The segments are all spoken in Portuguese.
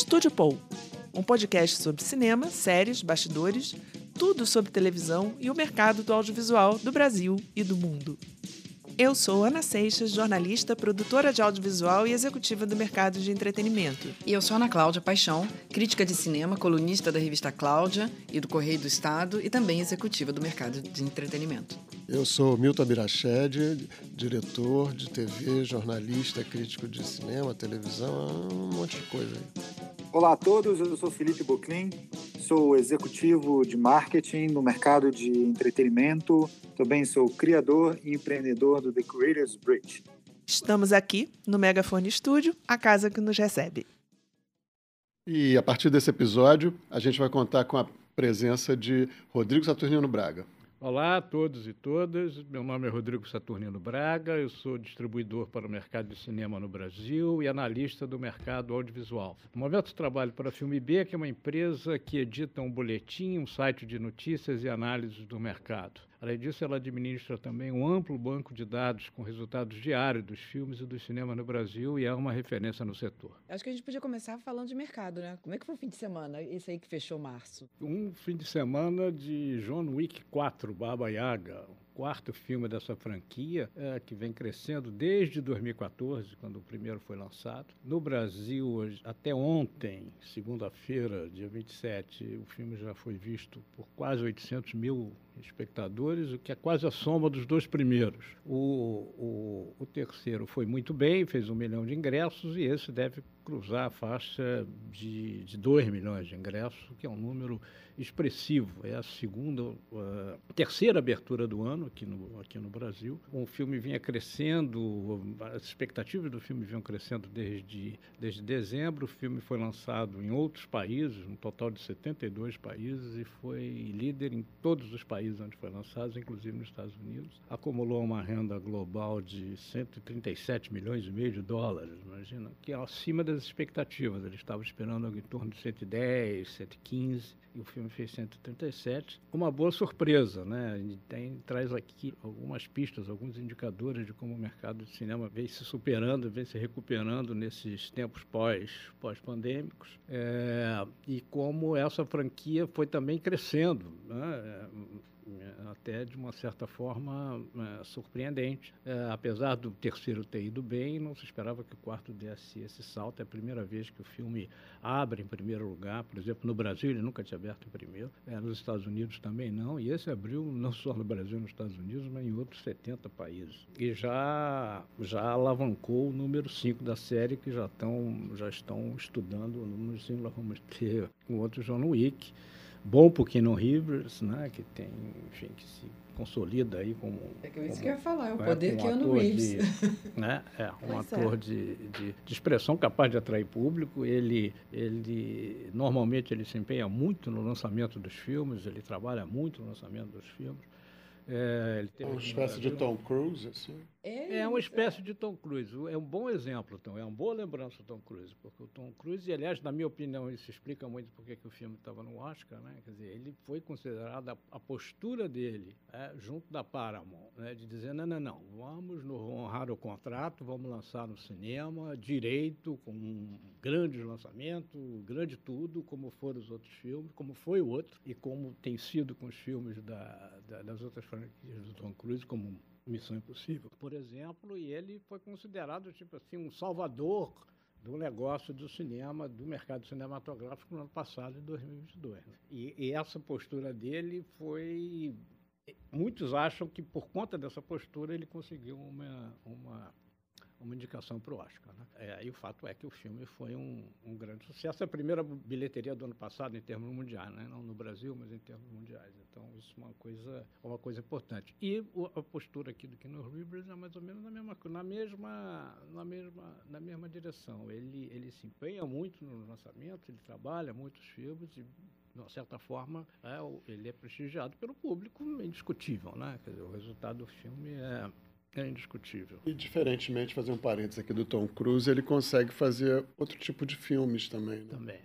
Estúdio Paul, um podcast sobre cinema, séries, bastidores, tudo sobre televisão e o mercado do audiovisual do Brasil e do mundo. Eu sou Ana Seixas, jornalista, produtora de audiovisual e executiva do mercado de entretenimento. E eu sou Ana Cláudia Paixão, crítica de cinema, colunista da revista Cláudia e do Correio do Estado e também executiva do mercado de entretenimento. Eu sou Milton Birached, diretor de TV, jornalista, crítico de cinema, televisão, um monte de coisa aí. Olá a todos, eu sou Felipe Boclin, sou executivo de marketing no mercado de entretenimento, também sou criador e empreendedor do The Creators Bridge. Estamos aqui no Megafone Studio, a casa que nos recebe. E a partir desse episódio, a gente vai contar com a presença de Rodrigo Saturnino Braga. Olá a todos e todas. Meu nome é Rodrigo Saturnino Braga. Eu sou distribuidor para o mercado de cinema no Brasil e analista do mercado audiovisual. No momento trabalho para a Filme B, que é uma empresa que edita um boletim, um site de notícias e análises do mercado. Além disso, ela administra também um amplo banco de dados com resultados diários dos filmes e do cinema no Brasil e é uma referência no setor. Acho que a gente podia começar falando de mercado, né? Como é que foi o fim de semana, esse aí que fechou março? Um fim de semana de John Wick 4, Baba Yaga, quarto filme dessa franquia, é, que vem crescendo desde 2014, quando o primeiro foi lançado. No Brasil, até ontem, segunda-feira, dia 27, o filme já foi visto por quase 800 mil espectadores, o que é quase a soma dos dois primeiros. O, o, o terceiro foi muito bem, fez um milhão de ingressos, e esse deve cruzar a faixa de, de 2 milhões de ingressos, que é um número expressivo. É a segunda, uh, terceira abertura do ano aqui no, aqui no Brasil. O filme vinha crescendo, as expectativas do filme vinham crescendo desde, desde dezembro. O filme foi lançado em outros países, um total de 72 países, e foi líder em todos os países onde foi lançado, inclusive nos Estados Unidos. Acumulou uma renda global de 137 milhões e meio de dólares, imagina, que é acima das expectativas. Ele estava esperando em torno de 110, 115 e o filme fez 137. Uma boa surpresa, né? Tem, traz aqui algumas pistas, alguns indicadores de como o mercado de cinema vem se superando, vem se recuperando nesses tempos pós, pós-pandêmicos é, e como essa franquia foi também crescendo. Né? Até de uma certa forma é, surpreendente. É, apesar do terceiro ter ido bem, não se esperava que o quarto desse esse salto. É a primeira vez que o filme abre em primeiro lugar. Por exemplo, no Brasil ele nunca tinha aberto em primeiro, é, nos Estados Unidos também não. E esse abriu não só no Brasil e nos Estados Unidos, mas em outros 70 países. E já, já alavancou o número 5 da série, que já, tão, já estão estudando o número 5. Nós vamos ter um outro John Wick bom para o Keanu Rivers, né, que tem, enfim, que se consolida aí como... É que isso que eu ia falar, é o poder que Keanu Reeves. De, né, é, um pois ator é. De, de, de, expressão capaz de atrair público, ele, ele, normalmente ele se empenha muito no lançamento dos filmes, ele trabalha muito no lançamento dos filmes, é, ele uma espécie de Tom Cruise, assim? É, é uma espécie de Tom Cruise. É um bom exemplo, Tom. É uma boa lembrança do Tom Cruise. Porque o Tom Cruise, e aliás, na minha opinião, isso explica muito porque que o filme estava no Oscar, né? Quer dizer, ele foi considerado a, a postura dele, é, junto da Paramount, né? de dizer, não, não, não, vamos honrar o contrato, vamos lançar no cinema, direito, com um grande lançamento, grande tudo, como foram os outros filmes, como foi o outro, e como tem sido com os filmes da, da, das outras franquias do Tom Cruise, como Missão Impossível, por exemplo, e ele foi considerado tipo assim um salvador do negócio do cinema, do mercado cinematográfico no ano passado, em 2022. Né? E, e essa postura dele foi muitos acham que por conta dessa postura ele conseguiu uma, uma uma indicação para o Oscar. Né? É, e o fato é que o filme foi um, um, grande sucesso. É a primeira bilheteria do ano passado em termos mundiais, né? não no Brasil, mas em termos mundiais. Então, isso é uma coisa, uma coisa importante. E o, a postura aqui do Keanu Reeves é mais ou menos na mesma, na mesma, na mesma, na mesma direção. Ele, ele se empenha muito no lançamento, ele trabalha muitos filmes e de uma certa forma, é, ele é prestigiado pelo público, indiscutível, né? Quer dizer, o resultado do filme é, é indiscutível. E diferentemente, fazer um parênteses aqui do Tom Cruise, ele consegue fazer outro tipo de filmes também. Né? Também.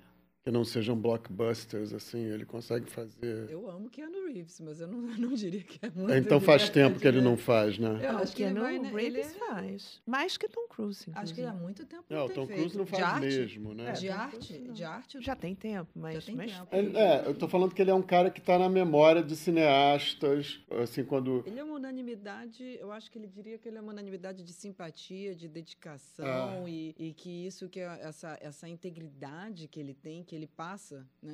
Que não sejam blockbusters, assim, ele consegue fazer. Eu amo Keanu Reeves, mas eu não, não diria que é muito. Então faz tempo que ele né? não faz, né? Eu Não, acho que ele Keanu vai, né, ele Reeves é- faz. Mais que Tom Cruise, Acho que ele há inclusive. muito tempo Não, não o tem Tom feito. Cruise não de faz arte, mesmo, né? É, De Tom arte, de arte. Já tem tempo, mas... tem mas tempo. É, é, eu tô falando que ele é um cara que tá na memória de cineastas, assim, quando... Ele é uma unanimidade, eu acho que ele diria que ele é uma unanimidade de simpatia, de dedicação Ah. e, e que isso que é essa, essa integridade que ele tem, que ele passa, né?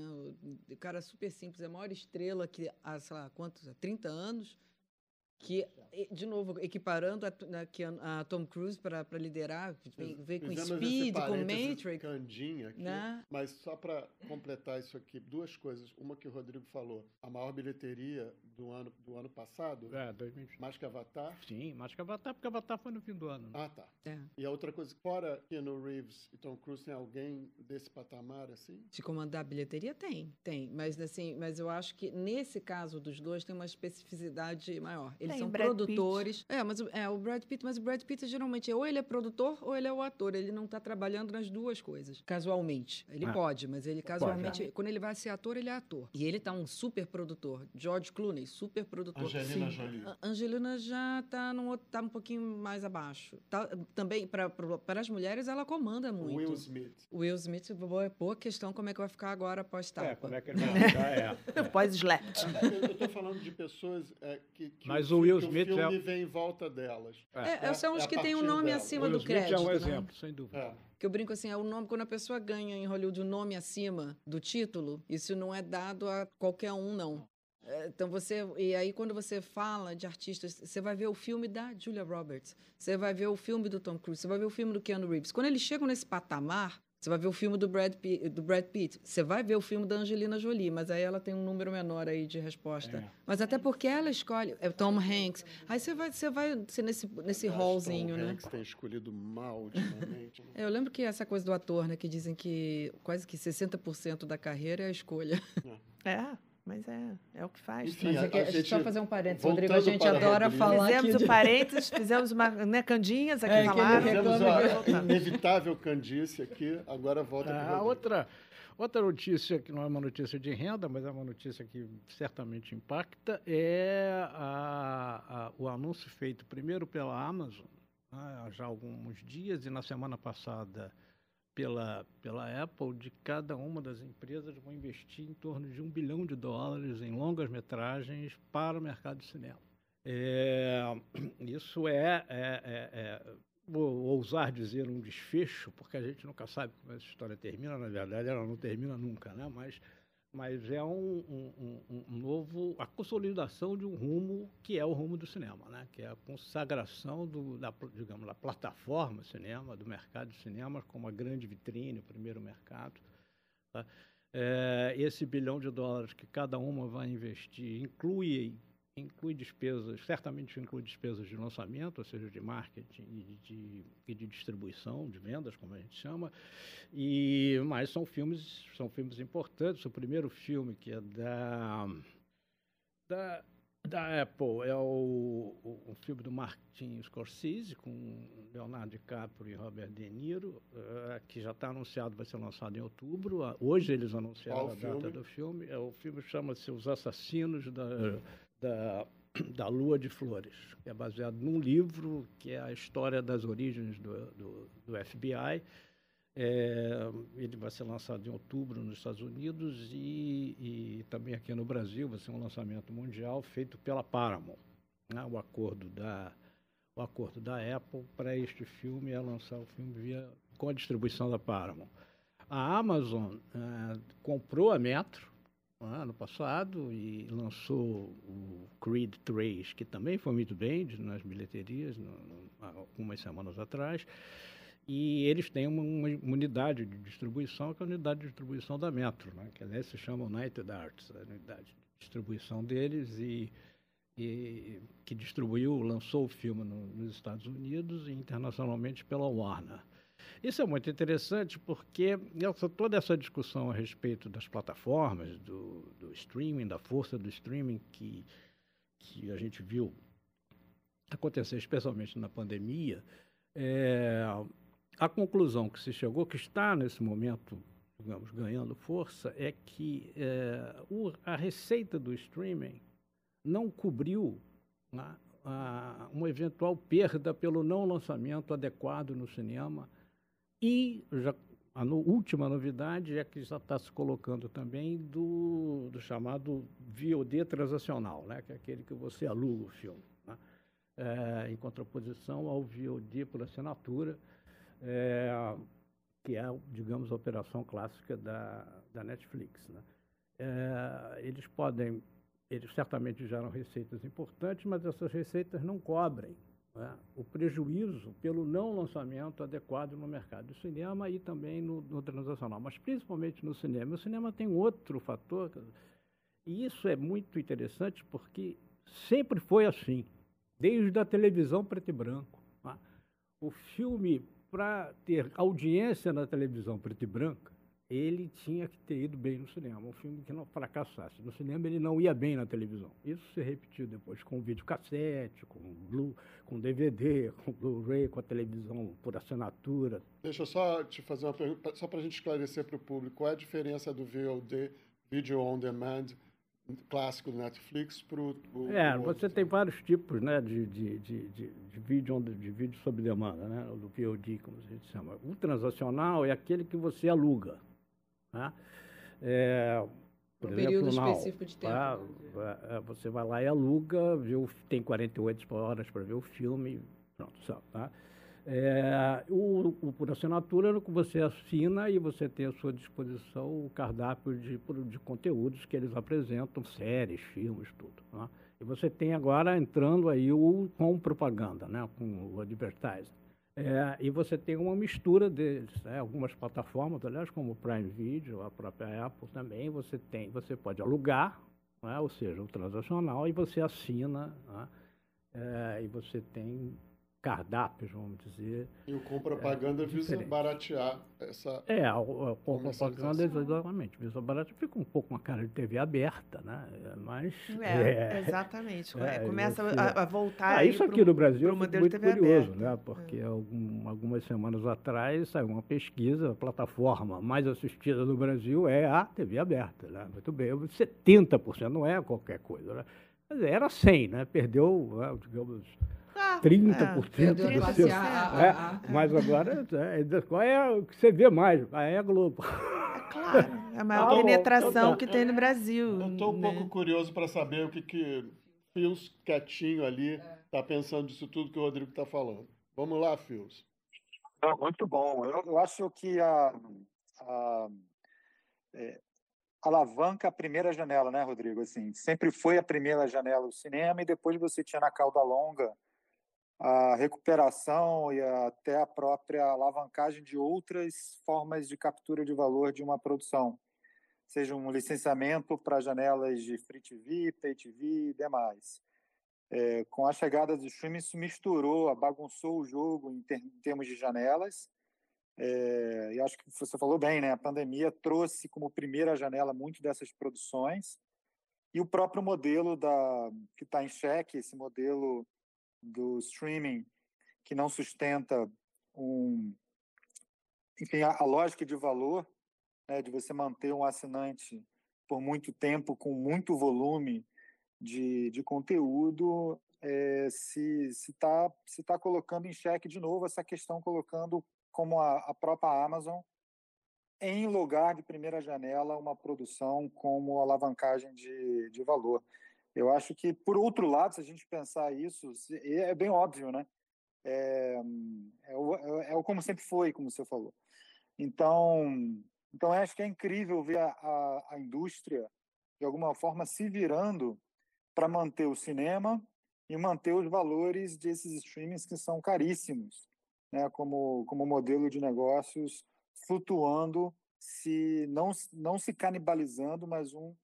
O, cara é super simples, é a maior estrela que há, sei lá, quantos? Há 30 anos, que, de novo, equiparando a, a, a- Tom Cruise para liderar, veio com Speed, com Matrix, Candinha aqui, né? mas só para completar isso aqui, duas coisas. Uma que o Rodrigo falou, a maior bilheteria do ano, do ano passado, É, 2020. mais que Avatar. Sim, mas que Avatar, porque Avatar foi no fim do ano. né? Ah, tá. É. E a outra coisa, fora Keanu Reeves e Tom Cruise, tem alguém desse patamar, assim? De comandar a bilheteria tem, tem, mas assim, mas eu acho que nesse caso dos dois tem uma especificidade maior. Eles Tem são Brad produtores. É, mas o- é o Brad Pitt, mas o Brad Pitt geralmente ou ele é produtor ou ele é o ator. Ele não está trabalhando nas duas coisas, casualmente. Ele Ah. pode, mas ele casualmente, quando ele vai ser ator, ele é ator. E ele tá um super produtor. George Clooney, super produtor. Angelina Sim. Jolie. A Angelina já tá num outro, tá um pouquinho mais abaixo. Tá, também para para as mulheres ela comanda muito. Will Smith. Will Smith, boa, boa questão, como é que vai ficar agora após tapa? É, como é que ele vai ficar? É. é. Pós-slapped. Eu, eu tô falando de pessoas é, que, que, Mas o, Will que Smith o é- filme vem em volta delas. É, É, são os é a que têm o partir nome dela. acima Will do Smith crédito, é um né? exemplo, sem dúvida. É. Que eu brinco assim, é o nome, quando a pessoa ganha em Hollywood o nome acima do título, isso não é dado a qualquer um, não. É, Então você. E aí, quando você fala de artistas, você vai ver o filme da Julia Roberts, você vai ver o filme do Tom Cruise, você vai ver o filme do Keanu Reeves. Quando eles chegam nesse patamar, você vai ver o filme do Brad Pitt, do Brad Pitt você vai ver o filme da Angelina Jolie, mas aí ela tem um número menor aí de resposta. É. Mas até porque ela escolhe. É o Tom Hanks. Aí você vai, você vai ser nesse, nesse Acho hallzinho, Tom né? Hanks tem escolhido mal ultimamente. né? É, Eu lembro que essa coisa do ator, né, que dizem que quase que 60% da carreira é a escolha. É, mas é, é o que faz. Enfim, Mas é que a a gente só fazer um parênteses, Rodrigo, a gente adora Rodrigo. falar Fizemos aqui o parênteses, fizemos uma né, candinhas aqui É, falaram. reclama a inevitável candice aqui, agora volta para A. Ah, outra, outra notícia, que não é uma notícia de renda, mas é uma notícia que certamente impacta, é a- a- o anúncio feito primeiro pela Amazon, né, há já alguns dias, e na semana passada pela, pela Apple, de cada uma das empresas vão investir em torno de um bilhão de dólares em longas metragens para o mercado de cinema. É, isso é, é- é- é vou ousar dizer um desfecho, porque a gente nunca sabe como essa história termina, na verdade ela não termina nunca, né? mas, mas é um, um- um- novo, a consolidação de um rumo que é o rumo do cinema, né? que é a consagração do, da, digamos, da plataforma cinema, do mercado de cinema como a grande vitrine, o primeiro mercado. tá? É, esse bilhão de dólares que cada uma vai investir inclui inclui despesas, certamente inclui despesas de lançamento, ou seja, de marketing e de, e de distribuição, de vendas, como a gente chama, e mas são filmes são filmes importantes. O primeiro filme que é da da, da Apple é o, o, um filme do Martin Scorsese com Leonardo DiCaprio e Robert De Niro, eh, que já está anunciado, vai ser lançado em outubro. Ah, Hoje eles anunciaram Qual a data filme? do filme. É, o filme chama-se Os Assassinos da, da, da Lua de Flores, que é baseado num livro que é a história das origens do, do, do FBI. É, ele vai ser lançado em outubro nos Estados Unidos e, e também aqui no Brasil vai ser um lançamento mundial feito pela Paramount. né? O acordo da o acordo da Apple para este filme é lançar o filme via com a distribuição da Paramount. A Amazon eh, comprou a Metro ano passado e lançou o Creed 3, que também foi muito bem nas bilheterias no, no, algumas semanas atrás. E eles têm uma, uma unidade de distribuição, que é a unidade de distribuição da Metro, né? que aliás se chama United Arts, a unidade de distribuição deles, e, e que distribuiu, lançou o filme no- nos Estados Unidos e internacionalmente pela Warner. Isso é muito interessante porque essa- toda essa discussão a respeito das plataformas, do, do streaming, da força do streaming que, que a gente viu acontecer, especialmente na pandemia, é, a conclusão que se chegou, que está nesse momento digamos, ganhando força é que é, o, a receita do streaming não cobriu né, a, uma eventual perda pelo não lançamento adequado no cinema e já, a no, última novidade é que já está se colocando também do, do, chamado VOD transacional, né, que é aquele que você aluga o filme, né, é, em contraposição ao VOD por assinatura, é, que é, digamos, a operação clássica da, da Netflix. Né. É, eles podem eles certamente geram receitas importantes, mas essas receitas não cobrem né, o prejuízo pelo não lançamento adequado no mercado do cinema e também no, no transacional, mas principalmente no cinema. O cinema tem outro fator, e isso é muito interessante porque sempre foi assim, desde a televisão preto e branco. Né? O filme, para ter audiência na televisão preto e branca, ele tinha que ter ido bem no cinema, um filme que não fracassasse. No cinema ele não ia bem na televisão. Isso se repetiu depois com videocassete, com Blu, com DVD, com Blu-ray, com a televisão por assinatura. Deixa eu só te fazer uma pergunta, só para a gente esclarecer para o público, qual é a diferença do VOD, Video On Demand, clássico do Netflix para o... É, você tem vários tipos né, de, de, de, de, de vídeo, on, de vídeo sob demanda, né, do VOD, como a gente chama. O transacional é aquele que você aluga. Né? É, por um exemplo, período específico de tempo. É, você vai lá e aluga, viu, tem 48 horas para ver o filme, pronto, só, tá? É, o, o, por assinatura é que você assina e você tem à sua disposição o cardápio de, de conteúdos que eles apresentam, séries, filmes, tudo. Né? E você tem agora entrando aí o com propaganda, né? com o advertising. É, e você tem uma mistura deles, né? algumas plataformas, aliás, como o Prime Video, a própria Apple também, você tem, você pode alugar, né? ou seja, o transacional, e você assina, né? é, e você tem cardápios, vamos dizer. E o com propaganda é, visa baratear essa. É, o, com propaganda, exatamente, visa baratear. Fica um pouco uma cara de TV aberta, né? Mas. É, é exatamente. É, Começa a, a, voltar. Ah, isso aqui pro, no Brasil é muito curioso, aberta. né? Porque é. algum, algumas semanas atrás saiu uma pesquisa, a plataforma mais assistida no Brasil é a TV aberta, né? Muito bem, 70%, não é qualquer coisa, né? Era 100, né? Perdeu, né, digamos 30% é, do seu. É, mas agora, é, qual é o que você vê mais? Ah, é a Globo. É claro, é a maior ah, penetração que tem no Brasil. Eu estou um né? pouco curioso para saber o que, que Fios quietinho ali está pensando disso tudo que o Rodrigo está falando. Vamos lá, Fios. muito bom. Eu, eu, acho que a, a é, alavanca a primeira janela, né, Rodrigo? Assim, sempre foi a primeira janela do cinema e depois você tinha na cauda longa a recuperação e até a própria alavancagem de outras formas de captura de valor de uma produção, seja um licenciamento para janelas de Free TV, Pay TV e demais. É, com a chegada do streaming, isso misturou, bagunçou o jogo em, ter, em termos de janelas. É, e acho que você falou bem, né? A pandemia trouxe como primeira janela muito dessas produções. E o próprio modelo da que está em xeque, esse modelo do streaming que não sustenta um, enfim, a, a lógica de valor né, de você manter um assinante por muito tempo com muito volume de, de conteúdo é, se está se tá colocando em xeque de novo essa questão, colocando como a, a própria Amazon em lugar de primeira janela uma produção como alavancagem de, de valor. Eu acho que, por outro lado, se a gente pensar isso, é bem óbvio, né? É, é, o, é, o como sempre foi, como você falou. Então, então acho que é incrível ver a, a, a indústria, de alguma forma, se virando para manter o cinema e manter os valores desses streamings que são caríssimos, né? como, como modelo de negócios flutuando, se não, não se canibalizando, mas um,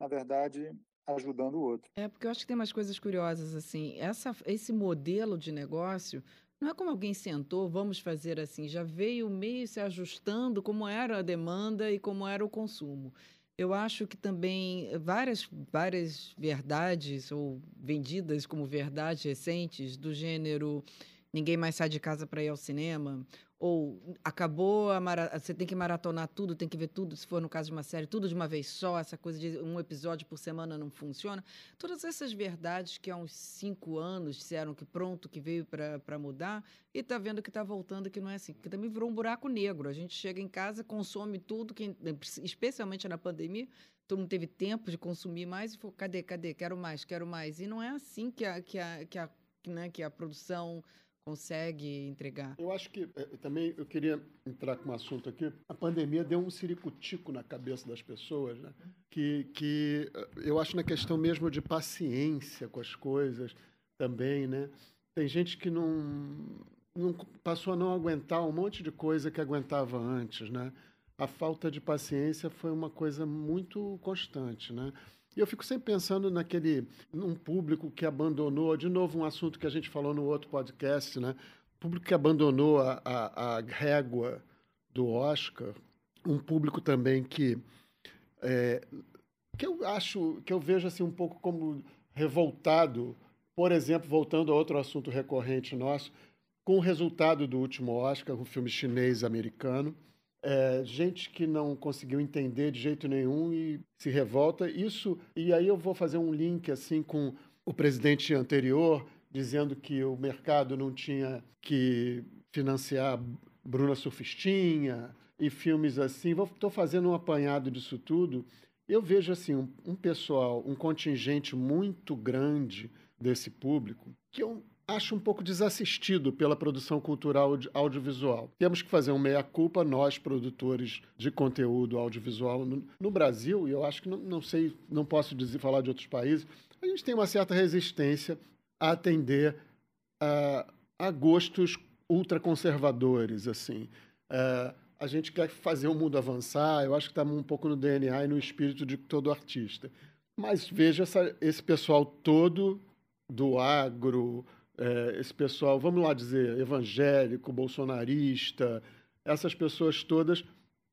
na verdade, ajudando o outro. É, porque eu acho que tem umas coisas curiosas, assim. Essa, esse modelo de negócio não é como alguém sentou, vamos fazer assim. Já veio meio se ajustando como era a demanda e como era o consumo. Eu acho que também várias, várias verdades, ou vendidas como verdades recentes, do gênero ninguém mais sai de casa para ir ao cinema, ou acabou, a mara... você tem que maratonar tudo, tem que ver tudo, se for no caso de uma série, tudo de uma vez só, essa coisa de um episódio por semana não funciona. Todas essas verdades que há uns cinco anos disseram que pronto, que veio para mudar, e está vendo que está voltando, que não é assim, que também virou um buraco negro. A gente chega em casa, consome tudo, que, especialmente na pandemia, todo mundo teve tempo de consumir mais e falou, cadê, cadê, quero mais, quero mais. E não é assim que a, que a, que a, né, que a produção consegue entregar. Eu acho que é, também eu queria entrar com um assunto aqui. A pandemia deu um ciricutico na cabeça das pessoas, né? que, que eh, eu acho na questão mesmo de paciência com as coisas também, né? Tem gente que não, não passou a não aguentar um monte de coisa que aguentava antes, né? A falta de paciência foi uma coisa muito constante, né? E eu fico sempre pensando naquele, num público que abandonou, de novo um assunto que a gente falou no outro podcast, né? Público que abandonou a, a, a régua do Oscar, um público também que é, que eu acho, que eu vejo assim um pouco como revoltado, por exemplo, voltando a outro assunto recorrente nosso, com o resultado do último Oscar, um filme chinês americano, é, gente que não conseguiu entender de jeito nenhum e se revolta. Isso, e aí eu vou fazer um link assim com o presidente anterior dizendo que o mercado não tinha que financiar Bruna Surfistinha e filmes assim. Estou fazendo um apanhado disso tudo. Eu vejo assim um, um pessoal, um contingente muito grande desse público que eu acho um pouco desassistido pela produção cultural audiovisual. Temos que fazer um meia-culpa, nós, produtores de conteúdo audiovisual no, no Brasil, e eu acho que não, não sei, não posso dizer, falar de outros países, a gente tem uma certa resistência a atender a, a gostos ultraconservadores, assim. É, a gente quer fazer o mundo avançar, eu acho que está um pouco no DNA e no espírito de todo artista. Mas veja essa, esse pessoal todo do agro, é, esse pessoal, vamos lá dizer, evangélico, bolsonarista, essas pessoas todas,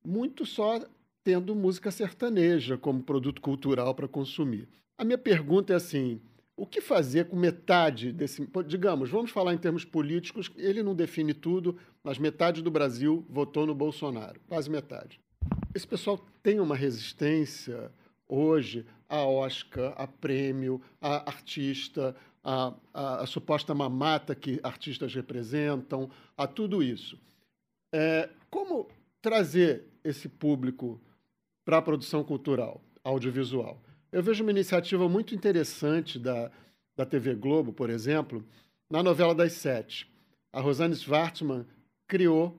muito só tendo música sertaneja como produto cultural para consumir. A minha pergunta é assim: o que fazer com metade desse. Digamos, vamos falar em termos políticos, ele não define tudo, mas metade do Brasil votou no Bolsonaro, quase metade. Esse pessoal tem uma resistência hoje a Oscar, a prêmio, a artista, a, a, a suposta mamata que artistas representam, a tudo isso. É, como trazer esse público para a produção cultural, audiovisual? Eu vejo uma iniciativa muito interessante da, da TV Globo, por exemplo, na novela das sete. A Rosane Schwartzman criou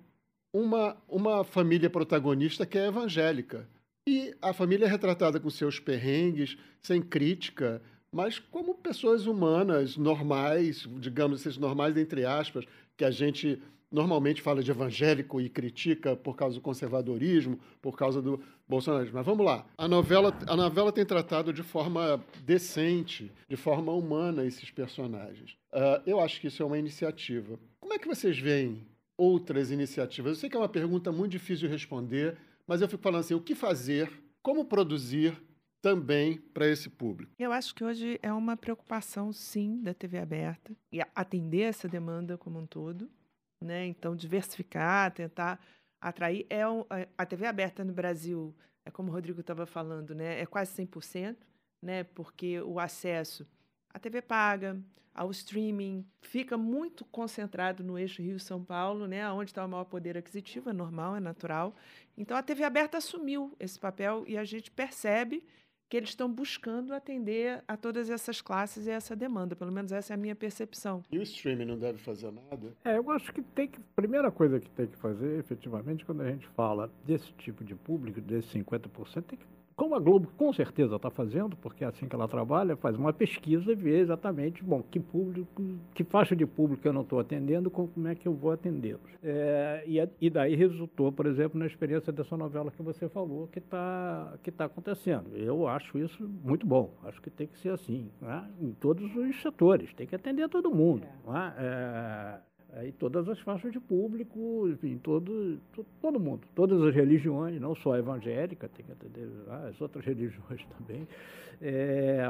uma, uma família protagonista que é evangélica. E a família é retratada com seus perrengues, sem crítica, mas como pessoas humanas normais, digamos, esses normais entre aspas, que a gente normalmente fala de evangélico e critica por causa do conservadorismo, por causa do bolsonarismo. Mas vamos lá. A novela, a novela tem tratado de forma decente, de forma humana esses personagens. Uh, eu acho que isso é uma iniciativa. Como é que vocês veem outras iniciativas? Eu sei que é uma pergunta muito difícil de responder, mas eu fico falando assim: o que fazer, como produzir também para esse público. Eu acho que hoje é uma preocupação, sim, da TV aberta e atender essa demanda como um todo, né? Então, diversificar, tentar atrair. É a TV aberta no Brasil, é como o Rodrigo estava falando, né? É quase 100%, né? Porque o acesso à TV paga, ao streaming, fica muito concentrado no eixo Rio-São Paulo, né? Onde está o maior poder aquisitivo, é normal, é natural. Então, a TV aberta assumiu esse papel e a gente percebe que eles estão buscando atender a todas essas classes e essa demanda. Pelo menos essa é a minha percepção. E o streaming não deve fazer nada? É, eu acho que tem que. Primeira coisa que tem que fazer, efetivamente, quando a gente fala desse tipo de público, desses 50%, tem que como a Globo com certeza está fazendo, porque é assim que ela trabalha, faz uma pesquisa e vê exatamente, bom, que público, que faixa de público eu não estou atendendo, como é que eu vou atendê-los. É, e, e, daí resultou, por exemplo, na experiência dessa novela que você falou, que está que tá acontecendo. Eu acho isso muito bom, acho que tem que ser assim, né? em todos os setores, tem que atender todo mundo. É. Né? É, Aí todas as faixas de público, enfim, todo, todo mundo, todas as religiões, não só a evangélica, tem que atender as outras religiões também. É,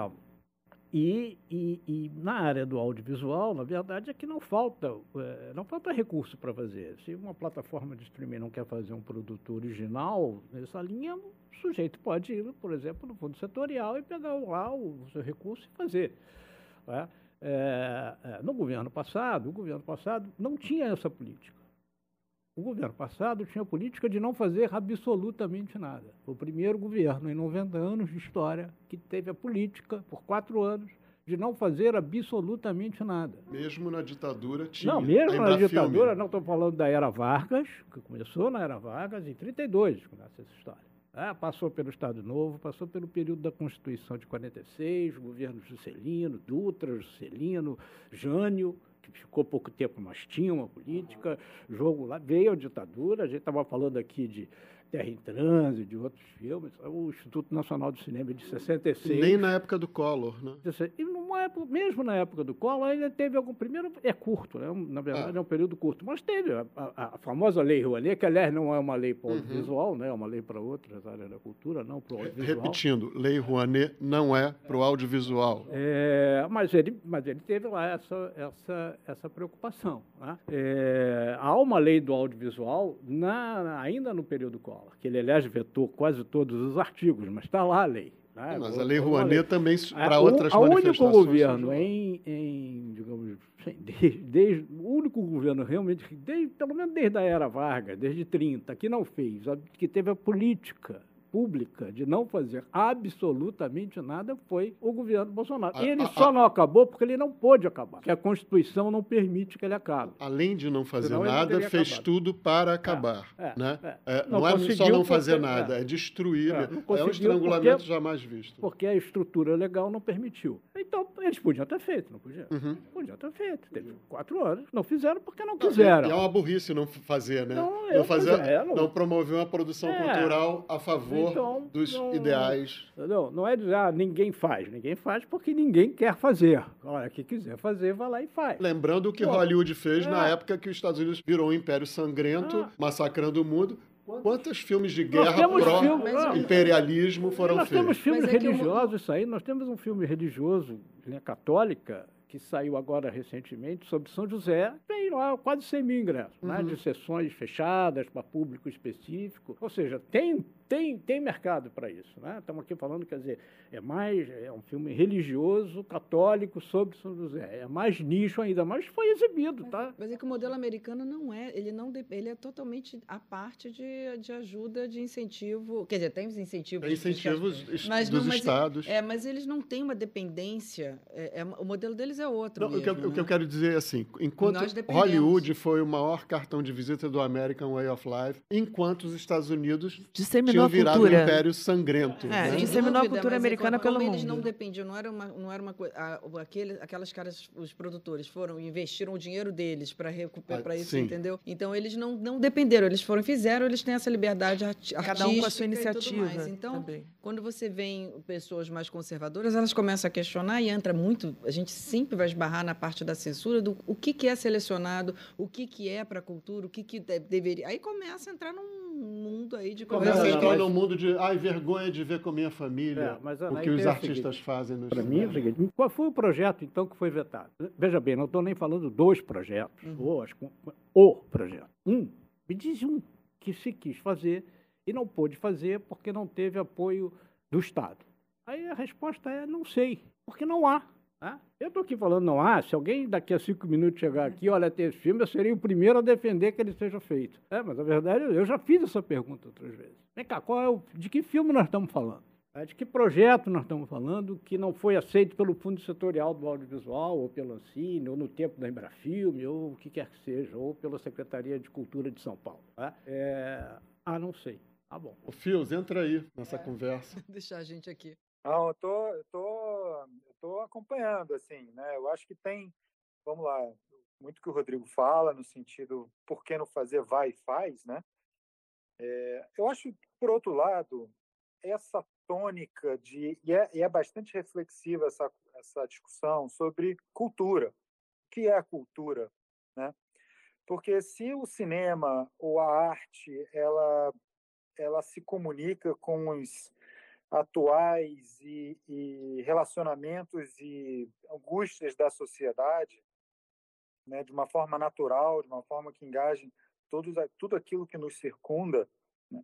E, e, e, na área do audiovisual, na verdade, é que não falta, é, não falta recurso para fazer. Se uma plataforma de streaming não quer fazer um produto original nessa linha, o sujeito pode ir, por exemplo, no fundo setorial e pegar lá o seu recurso e fazer. Né? É, é, no governo passado, o governo passado não tinha essa política. O governo passado tinha a política de não fazer absolutamente nada. Foi o primeiro governo em 90 anos de história que teve a política, por quatro anos, de não fazer absolutamente nada. Mesmo na ditadura tinha. Não, mesmo na ditadura, filme. não estou falando da era Vargas, que começou na era Vargas em 32, começa essa história. É, passou pelo Estado Novo, passou pelo período da Constituição de 46, governos Juscelino, Dutra, Juscelino, Jânio, que ficou pouco tempo, mas tinha uma política, jogo lá, veio a ditadura, a gente estava falando aqui de Terra em Trânsito, de outros filmes. O Instituto Nacional de Cinema de 66. Nem na época do Collor, né? E numa época, mesmo na época do Collor, ainda teve algum. Primeiro, é curto, né? na verdade ah. é um período curto, mas teve a, a, a famosa Lei Rouanet, que aliás não é uma lei para o uhum. audiovisual, né? é uma lei para outras áreas da cultura, não para o audiovisual. Repetindo, Lei Rouanet não é para o audiovisual. É, mas, ele, mas ele teve lá essa, essa, essa preocupação. Né? É, há uma lei do audiovisual na, ainda no período Collor que ele, aliás, vetou quase todos os artigos, mas está lá a lei. Né? Mas a Lei Rouanet também para outras o, manifestações. O único governo em, em digamos, desde, desde, o único governo realmente, desde, pelo menos desde a era Vargas, desde 30, que não fez, que teve a política pública de não fazer absolutamente nada foi o governo Bolsonaro. Ele a, a, só não acabou porque ele não pôde acabar, porque a Constituição não permite que ele acabe. Além de não fazer Senão nada, fez acabado. tudo para acabar. É, é, né? é. É, não, não é só não fazer porque, nada, é, destruir. É, é um estrangulamento porque, jamais visto. Porque a estrutura legal não permitiu. Então, eles podiam ter feito, não podiam? Uhum. Podiam ter feito. Teve quatro anos. Não fizeram porque não quiseram. E é uma burrice não fazer, né? Não, não fazer, não, não promover uma produção cultural a favor então, dos não, ideais. Não, não é dizer, ah, ninguém faz. Ninguém faz porque ninguém quer fazer. Olha, quem quiser fazer, vai lá e faz. Lembrando o que Pô, Hollywood fez é. na época que os Estados Unidos virou um império sangrento, ah. massacrando o mundo. Quantos filmes de guerra pró-imperialismo foram nós feitos? Nós temos filmes religiosos, eu... isso aí. Nós temos um filme religioso, linha católica, que saiu agora recentemente sobre São José, tem lá quase 100 mil ingressos, uhum. né, de sessões fechadas para público específico. Ou seja, tem tem, tem mercado para isso. Né? Estamos aqui falando, quer dizer, é mais é um filme religioso, católico sobre São José. É mais nicho ainda, mas foi exibido, mas, tá? Mas é que o modelo americano não é, ele não ele é totalmente a parte de, de ajuda, de incentivo. Quer dizer, tem os incentivos. Tem incentivos mas, dos não, mas, estados. É, mas eles não têm uma dependência. É, é, o modelo deles é outro. Não, mesmo, o, que eu, né? o, que eu, quero dizer é assim: enquanto Hollywood foi o maior cartão de visita do American Way of Life, enquanto os Estados Unidos tinham virado cultura. um império sangrento. É, né? disseminou a cultura americana pelo como mundo. eles não dependiam, não era uma, não era uma coisa. Aquele, aquelas caras, os produtores foram investiram o dinheiro deles para recuperar ah, para isso, sim. entendeu? Então eles não, não dependeram, eles foram fizeram, eles têm essa liberdade artística. Cada um com a sua iniciativa. Então, também. quando você vê pessoas mais conservadoras, elas começam a questionar e entra muito. A gente sempre vai esbarrar na parte da censura do o que, que é selecionado, o que, que é para a cultura, o que, que deveria. Aí começa a entrar num mundo aí de começa a entrar no mundo de ai vergonha de ver com minha família é, mas, o que os artistas fazem para mim é o seguinte, qual foi o projeto então que foi vetado? Veja bem não estou nem falando dois projetos uhum. ou acho, o projeto. Um me diz um que se quis fazer e não pôde fazer porque não teve apoio do Estado. Aí a resposta é não sei porque não há ah, eu estou aqui falando, não há. Se alguém daqui a cinco minutos chegar aqui, olha, tem esse filme, eu seria o primeiro a defender que ele seja feito. É, mas a verdade, eu já fiz essa pergunta outras vezes. Vem cá, qual é o, de que filme nós estamos falando? É, de que projeto nós estamos falando que não foi aceito pelo Fundo Setorial do Audiovisual, ou pelo Ancine, ou no tempo da Embrafilme, ou o que quer que seja, ou pela Secretaria de Cultura de São Paulo? Tá? É... Ah, não sei. Tá bom. O Fios, entra aí nessa é, conversa. Deixar a gente aqui. Não, eu tô, tô, tô acompanhando, assim, né? Eu acho que tem, vamos lá, muito que o Rodrigo fala no sentido por que não fazer vai e faz, né? É, eu acho, por outro lado, essa tônica de e é, e é bastante reflexiva essa essa discussão sobre cultura, o que é a cultura, né? Porque se o cinema ou a arte ela ela se comunica com os atuais e, e relacionamentos e angústias da sociedade, né, de uma forma natural, de uma forma que engaje todos, tudo aquilo que nos circunda. Né?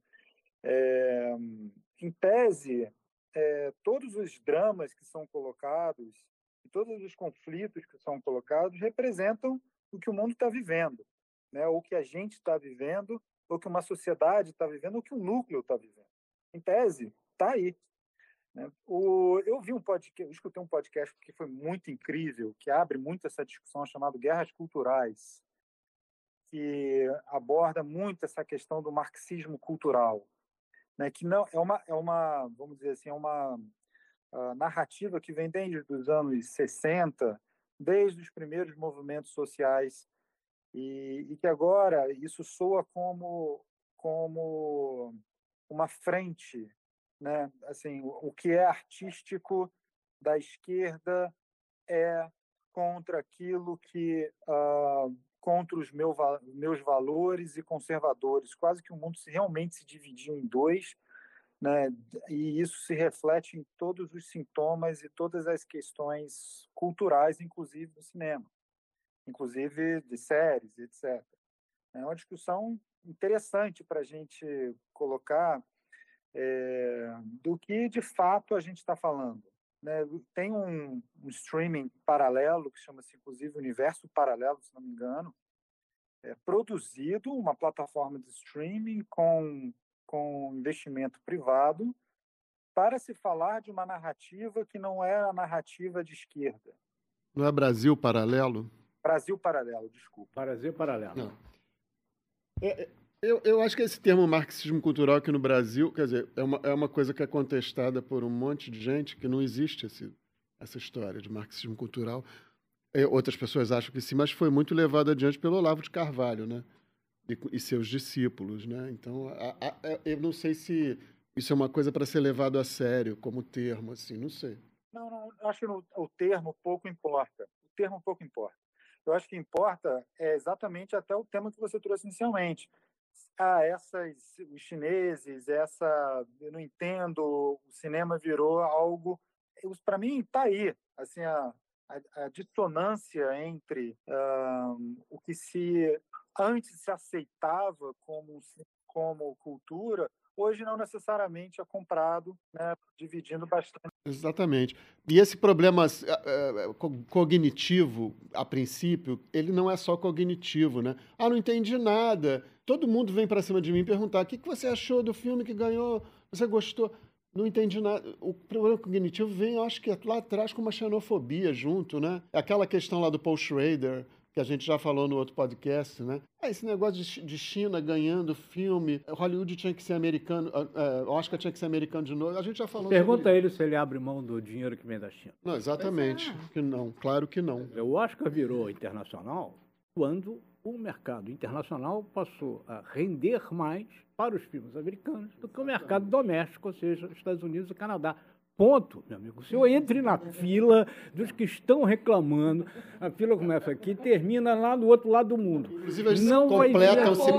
É, em tese, é, todos os dramas que são colocados, todos os conflitos que são colocados representam o que o mundo está vivendo, né? ou que a gente está vivendo, ou que uma sociedade está vivendo, ou que um núcleo está vivendo. Em tese, está aí. Né? O, eu vi um podcast, eu escutei um podcast que foi muito incrível, que abre muito essa discussão chamado Guerras Culturais, que aborda muito essa questão do marxismo cultural, né? Que não é uma é uma vamos dizer assim é uma uh, narrativa que vem desde os anos 60, desde os primeiros movimentos sociais e, e que agora isso soa como como uma frente né? Assim, o, o que é artístico da esquerda é contra aquilo que uh, contra os meu, meus valores e conservadores. Quase que o mundo se, realmente se dividiu em dois, né? E isso se reflete em todos os sintomas e todas as questões culturais, inclusive do cinema, inclusive de séries, etc. É uma discussão interessante para a gente colocar é, do que de fato a gente está falando. Né? Tem um, um, streaming paralelo que chama-se inclusive Universo Paralelo, se não me engano, é, produzido uma plataforma de streaming com com investimento privado para se falar de uma narrativa que não é a narrativa de esquerda. Não é Brasil Paralelo? Brasil Paralelo, desculpa. Brasil Paralelo. Não. É, é eu, eu acho que esse termo marxismo cultural aqui no Brasil, quer dizer, é uma, é uma coisa que é contestada por um monte de gente, que não existe esse, essa história de marxismo cultural. É, outras pessoas acham que sim, mas foi muito levado adiante pelo Olavo de Carvalho, né? E, e seus discípulos, né? Então, a, a, é, eu não sei se isso é uma coisa para ser levado a sério como termo, assim, não sei. Não, não acho que o termo pouco importa. O termo pouco importa. Eu acho que importa é exatamente até o tema que você trouxe inicialmente ah, essas, os chineses, essa, eu não entendo, o cinema virou algo, para mim está aí, assim, a, a, a dissonância entre uh, o que se antes se aceitava como, como cultura, hoje não necessariamente é comprado, né, dividindo bastante. Exatamente. E esse problema uh, cognitivo, a princípio, ele não é só cognitivo, né? Ah, não entendi nada. Todo mundo vem para cima de mim perguntar: o que, que você achou do filme que ganhou? Você gostou? Não entendi nada. O problema cognitivo vem, eu acho que é lá atrás com uma xenofobia junto, né? Aquela questão lá do Paul Schrader, que a gente já falou no outro podcast, né? É esse negócio de, China ganhando filme, Hollywood tinha que ser americano, é, Oscar tinha que ser americano de novo. A gente já falou. Pergunta a ele se ele abre mão do dinheiro que vem da China. Não, exatamente. É. Que não, claro que não. O Oscar virou internacional quando o mercado internacional passou a render mais para os filmes americanos do que o mercado doméstico, ou seja, Estados Unidos e Canadá. Ponto, meu amigo. O senhor entre na fila dos que estão reclamando. A fila começa aqui e termina lá do outro lado do mundo. Inclusive, eles não completam, se,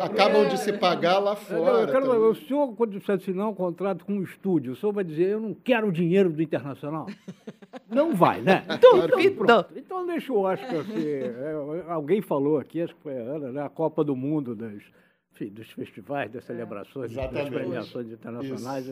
acabam de se pagar lá fora. Quero, o senhor, quando você assinar um contrato com um estúdio, o senhor vai dizer: Eu não quero o dinheiro do internacional? Não vai, né? Então, claro então, pronto. então deixa eu acho que é, alguém falou aqui, acho que foi a Ana, né? a Copa do Mundo das enfim, dos festivais, das é. celebrações, Exatamente. das premiações internacionais.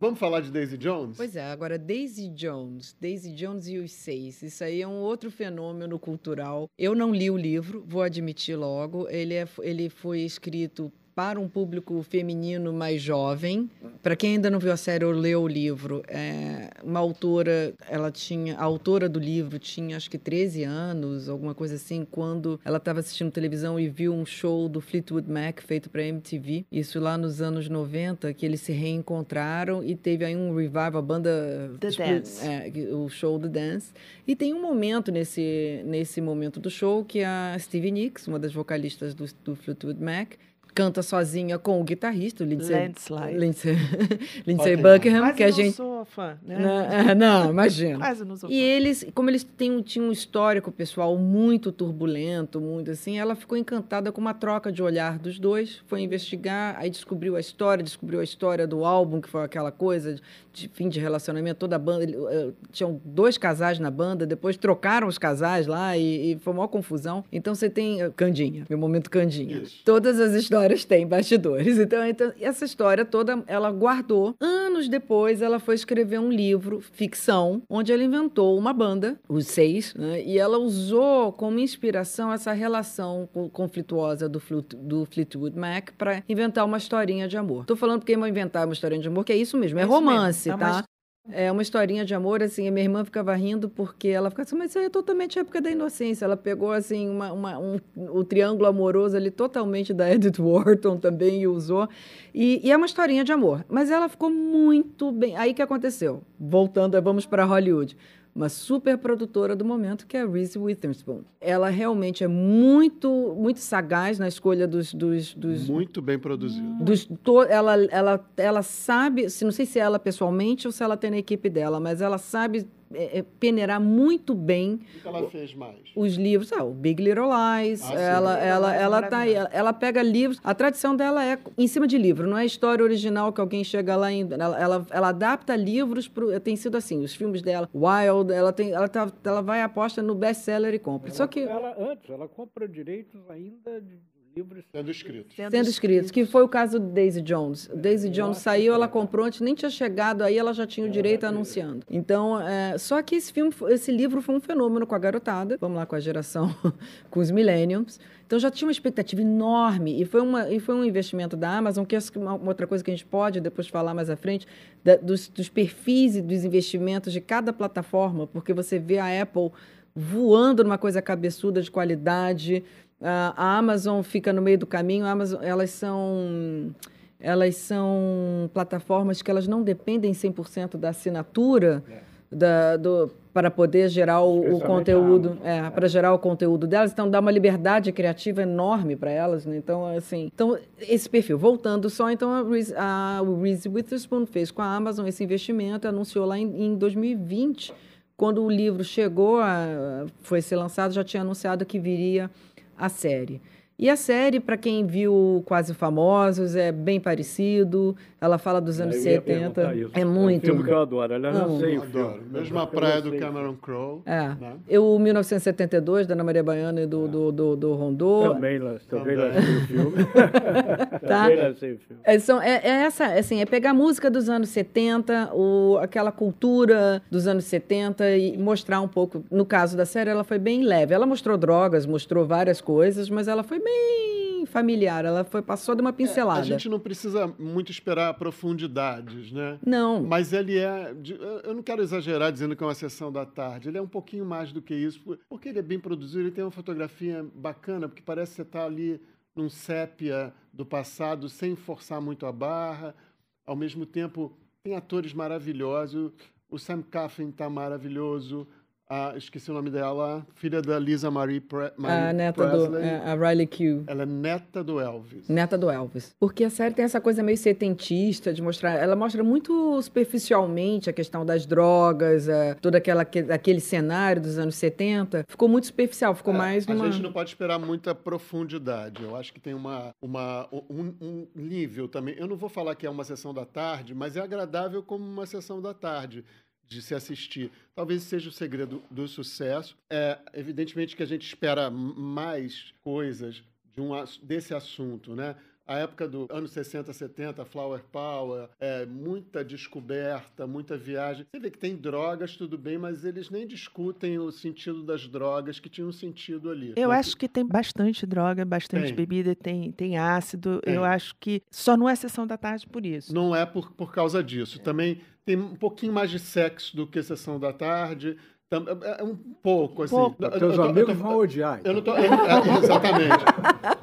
Vamos falar de Daisy Jones? Pois é, agora Daisy Jones, Daisy Jones e os Seis. Isso aí é um outro fenômeno cultural. Eu não li o livro, vou admitir logo. Ele, é, ele foi escrito para um público feminino mais jovem. Para quem ainda não viu a série ou leu o livro, é uma autora, ela tinha, a autora do livro tinha acho que 13 anos, alguma coisa assim, quando ela estava assistindo televisão e viu um show do Fleetwood Mac feito para MTV. Isso lá nos anos 90, que eles se reencontraram e teve aí um revival, a banda The Dance. É, o show The Dance. E tem um momento nesse nesse momento do show que a Stevie Nicks, uma das vocalistas do, do Fleetwood Mac, canta sozinha com o guitarrista, o Lindsay, Landslide. Lindsay, Lindsay Buckingham. Buckingham, Quase que a não gente... sou fã, né? Não, não, imagina. Quase não sou fã. E eles, como eles têm, tinham um histórico pessoal muito turbulento, muito assim, ela ficou encantada com uma troca de olhar dos dois, foi investigar, aí descobriu a história, descobriu a história do álbum, que foi aquela coisa de, fim de relacionamento, toda a banda, ele, eh, tinham dois casais na banda, depois trocaram os casais lá e, e foi uma confusão. Então você tem eh, Candinha, meu momento Candinha. Isso. Todas as histórias têm bastidores. Então, então, essa história toda ela guardou. Anos depois, ela foi escrever um livro, ficção, onde ela inventou uma banda, os seis, né? e ela usou como inspiração essa relação co- conflituosa do, Fleet- do Fleetwood Mac para inventar uma historinha de amor. Tô falando porque é inventar uma historinha de amor, que é isso mesmo, é, É isso mesmo. romance, É uma tá? É uma historinha de amor, assim, a minha irmã ficava rindo porque ela ficava assim, mas isso aí é totalmente época da inocência. Ela pegou, assim, uma, uma- um, o triângulo amoroso ali totalmente da Edith Wharton também e usou. E, e é uma historinha de amor. Mas ela ficou muito bem. Aí que aconteceu? Voltando, vamos para Hollywood. Uma super produtora do momento, que é a Reese Witherspoon. Ela realmente é muito, muito sagaz na escolha dos, dos, dos, Muito bem produzido. dos to- ela, ela, ela sabe, se não sei se é ela pessoalmente ou se ela tem na equipe dela, mas ela sabe é, é, peneirar muito bem O que ela fez mais? os livros. Ah, o Big Little Lies, Ah, sim. ela, ela, Lies é ela tá aí, ela, ela pega livros. A tradição dela é em cima de livro, não é história original que alguém chega lá e ela, ela, ela adapta livros pro, tem sido assim, os filmes dela, Wild, ela tem, ela tá, ela vai e aposta no best-seller e compra. Só que Ela, antes, ela compra direitos ainda de livros. Sendo escrito. sendo escritos, que foi o caso do Daisy Jones. Daisy Jones saiu, ela comprou antes, nem tinha chegado aí, ela já tinha o direito anunciando. Então, é, só que esse filme, esse livro foi um fenômeno com a garotada, vamos lá com a geração, com os millenniums. Então já tinha uma expectativa enorme e foi, uma, e foi um investimento da Amazon, que é uma, uma outra coisa que a gente pode depois falar mais à frente, da- dos, dos perfis e dos investimentos de cada plataforma, porque você vê a Apple voando numa coisa cabeçuda de qualidade, a Amazon fica no meio do caminho. Amazon, elas são elas são plataformas que elas não dependem 100% da assinatura da, do, para poder gerar o, o conteúdo, Amazon. é, para gerar o conteúdo delas, então dá uma liberdade criativa enorme para elas, né? Então, assim, então esse perfil, voltando só, então a Reese, a o Reese Witherspoon fez com a Amazon esse investimento, anunciou lá em, em 2020, quando o livro chegou, a, foi ser lançado, já tinha anunciado que viria a série. E a série, para quem viu Quase Famosos, é bem parecido. Ela fala dos anos Eu ia 70. perguntar isso. É um muito. filme que eu adoro. Aliás, Amo. lancei o filme. Adoro. Mesma Eu praia do. Cameron Crowe. É. Né? Eu, 1972, da Ana Maria Baiana e do, do, do, do Rondô. Também, também Também. lancei o filme. Tá. Também lancei o filme. É, são, é, é essa, assim, é pegar a música dos anos 70, o, aquela cultura dos anos 70 e mostrar um pouco. No caso da série, ela foi bem leve. Ela mostrou drogas, mostrou várias coisas, mas ela foi bem familiar. Ela foi, passou de uma pincelada. A gente não precisa muito esperar profundidades, né? Não, Mas ele é. eu- não quero exagerar dizendo que é uma sessão da tarde. Ele é um pouquinho mais do que isso, por- porque ele é bem produzido, ele tem uma fotografia bacana, porque parece que você está ali num sépia do passado, sem forçar muito a barra. Ao mesmo tempo, tem atores maravilhosos. O Sam Coffin está maravilhoso. A, esqueci o nome dela, filha da Lisa Marie, Pre, Marie a neta do. Presley. é, a Riley Q. Ela é neta do Elvis. Neta do Elvis. Porque a série tem essa coisa meio setentista de mostrar. Ela mostra muito superficialmente a questão das drogas, é, todo aquela, aque- aquele cenário dos anos 70. Ficou muito superficial, ficou É, mais numa. A gente não pode esperar muita profundidade. Eu acho que tem uma, uma, um, um nível também. Eu não vou falar que é uma sessão da tarde, mas é agradável como uma sessão da tarde de se assistir. Talvez seja o segredo do sucesso. É evidentemente que a gente espera mais coisas de um, desse assunto, né? A época do anos 60, 70, Flower Power, é, muita descoberta, muita viagem. Você vê que tem drogas, tudo bem, mas eles nem discutem o sentido das drogas que tinham um sentido ali. Eu Mas- acho que tem bastante droga, bastante Tem. bebida, tem, tem ácido. Tem. Eu acho que só não é sessão da tarde por isso. Não é por, por causa disso. Também tem um pouquinho mais de sexo do que Sessão da Tarde. Tam- É é um pouco, assim. Pouco. Eu- eu- Teus eu tô- eu amigos tô- vão odiar. Eu não tô, eu não- é, exatamente.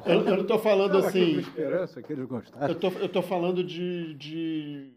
Eu, eu não estou falando com assim. esperança que eles gostassem. Eu tô, eu tô falando de, de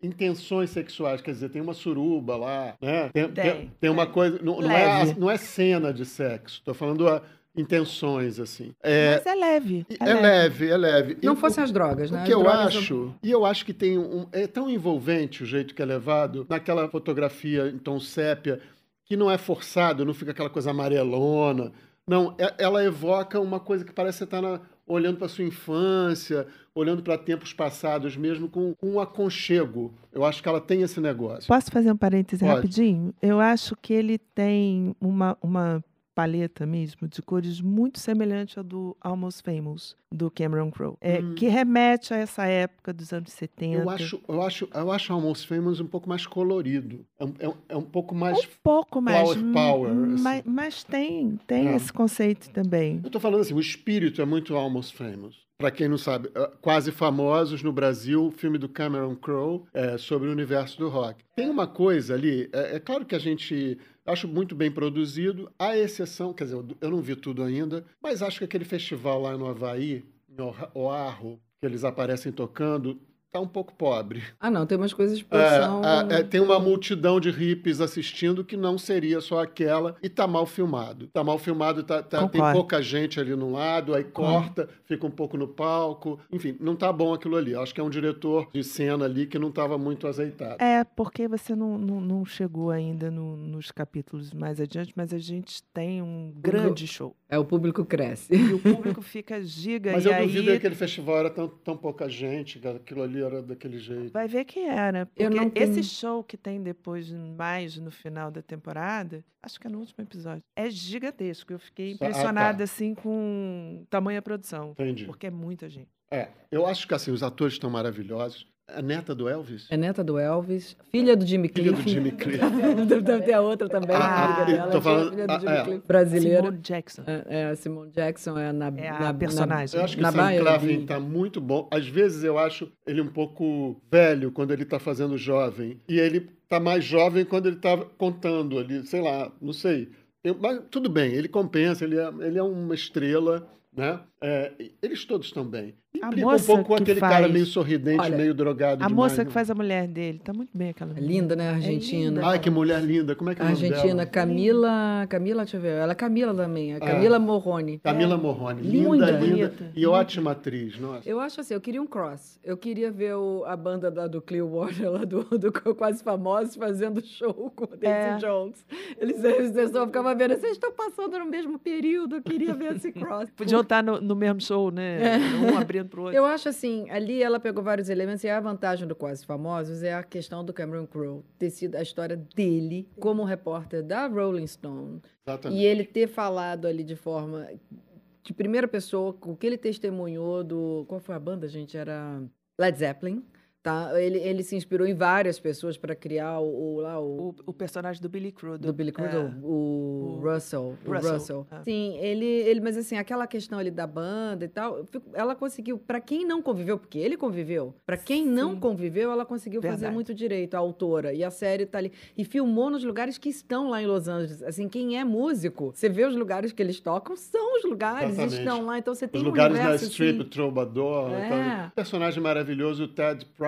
intenções sexuais, quer dizer, tem uma suruba lá, né? Tem, Tem, tem, tem uma coisa. Não, não é, não é cena de sexo. Estou falando a intenções, assim. É, Mas é leve. é, leve, é leve. Não E fossem o- as drogas, né? O As que eu drogas acho, e eu acho que tem um. É tão envolvente o jeito que é levado, naquela fotografia em tom sépia, que não é forçado, não fica aquela coisa amarelona. Não, é- ela evoca uma coisa que parece que você está olhando para sua infância, olhando para tempos passados mesmo, com, com um aconchego. Eu acho que ela tem esse negócio. Posso fazer um parêntese Pode. rapidinho? Eu acho que ele tem uma, uma paleta mesmo de cores muito semelhante à do Almost Famous, do Cameron Crowe. É, Hum. Que remete a essa época dos anos 70. Eu acho, eu acho, eu acho Almost Famous um pouco mais colorido. É um, é um- é um pouco mais. um pouco mais. power, hum, assim. Mas, mas tem, tem É. esse conceito também. Eu tô falando assim, o espírito é muito Almost Famous. Para quem não sabe, é, Quase Famosos no Brasil, o filme do Cameron Crowe é, sobre o universo do rock. Tem uma coisa ali, é, é claro que a gente acho muito bem produzido, à exceção, quer dizer, eu- não vi tudo ainda, mas acho que aquele festival lá no Havaí, em Oa- Oahu, que eles aparecem tocando, tá um pouco pobre. Ah, não, tem umas coisas que É, são... é, é, tem uma multidão de hippies assistindo que não seria só aquela e tá mal filmado. Tá mal filmado, tá, tá- tem pouca gente ali num lado, aí corta, fica um pouco no palco. Enfim, não tá bom aquilo ali. Acho que é um diretor de cena ali que não estava muito azeitado. É, porque você não, não, não chegou ainda no- nos capítulos mais adiante, mas a gente tem um grande show. É, o público cresce. E o público fica giga Mas e eu aí duvido que aquele festival era tão, tão pouca gente, aquilo ali era daquele jeito. vai ver que era. Porque Eu não tenho- esse show que tem depois, mais no final da temporada, acho que é no último episódio, é gigantesco. Eu fiquei Ah, tá. impressionada, assim, com tamanha produção. Entendi. Porque é muita gente. É, eu acho que assim, os atores estão maravilhosos. A neta do Elvis? É neta do Elvis, filha do Jimmy Filha Cliff. do Jimmy Cliff. Deve ter a outra também, Ah, amiga eu dela, tô falando- filha do ah, Jimmy é. Cliff, brasileira. Simone Jackson. É, é, a Simone Jackson é na, É a na- personagem. Eu acho que Na o Sam de- tá muito bom. Às vezes eu acho ele um pouco velho quando ele tá fazendo jovem. E ele tá mais jovem quando ele tá contando ali, sei lá, não sei. Eu- mas tudo bem, ele compensa, ele é, ele é uma estrela, né? É, eles todos estão bem. A Implica um moça pouco com que aquele cara faz- meio sorridente, Olha, meio drogado A demais, moça que né? faz a mulher dele, tá muito bem aquela É mulher. linda, né? Argentina. linda. Ai, que mulher linda. Como é que é Argentina, dela? Camila. Camila, deixa eu ver. Ela é Camila também. É Camila Morrone. Camila Morrone. Linda, Linda, linda. E ótima atriz, nossa. Eu acho assim, eu queria um cross. Eu queria ver o- a banda da, do Clearwater, lá do, do Quase Famosos, fazendo show com o Daisy É. Jones. Eles, eles, eles só ficavam vendo, vocês estão passando no mesmo período, eu queria ver esse cross. Podiam estar no, no mesmo show, né? Um abrindo pro outro. Eu acho assim, ali ela pegou vários elementos e a vantagem do Quase Famosos é a questão do Cameron Crowe ter sido a história dele como repórter da Rolling Stone Exatamente. e ele ter falado ali de forma de primeira pessoa, com o que ele testemunhou do. Qual foi a banda, gente? Era Led Zeppelin. Tá? Ele, ele se inspirou em várias pessoas para criar o, o- lá o. O, o personagem do Billy Crudup. Do Billy Crudup, É. o, O Russell. O Russell, Russell. é. Sim, ele, ele, mas assim, aquela questão ali da banda e tal, ela conseguiu, para quem não conviveu, porque ele conviveu, para quem não Sim. conviveu, ela conseguiu fazer Verdade. muito direito, a autora. E a série tá ali. E filmou nos lugares que estão lá em Los Angeles. Assim, quem é músico, você vê os lugares que eles tocam, são os lugares, Exatamente. estão lá. Então você tem Os um lugares na universo, Strip, o assim, Troubadour. É. tal. Personagem maravilhoso, o Ted Price,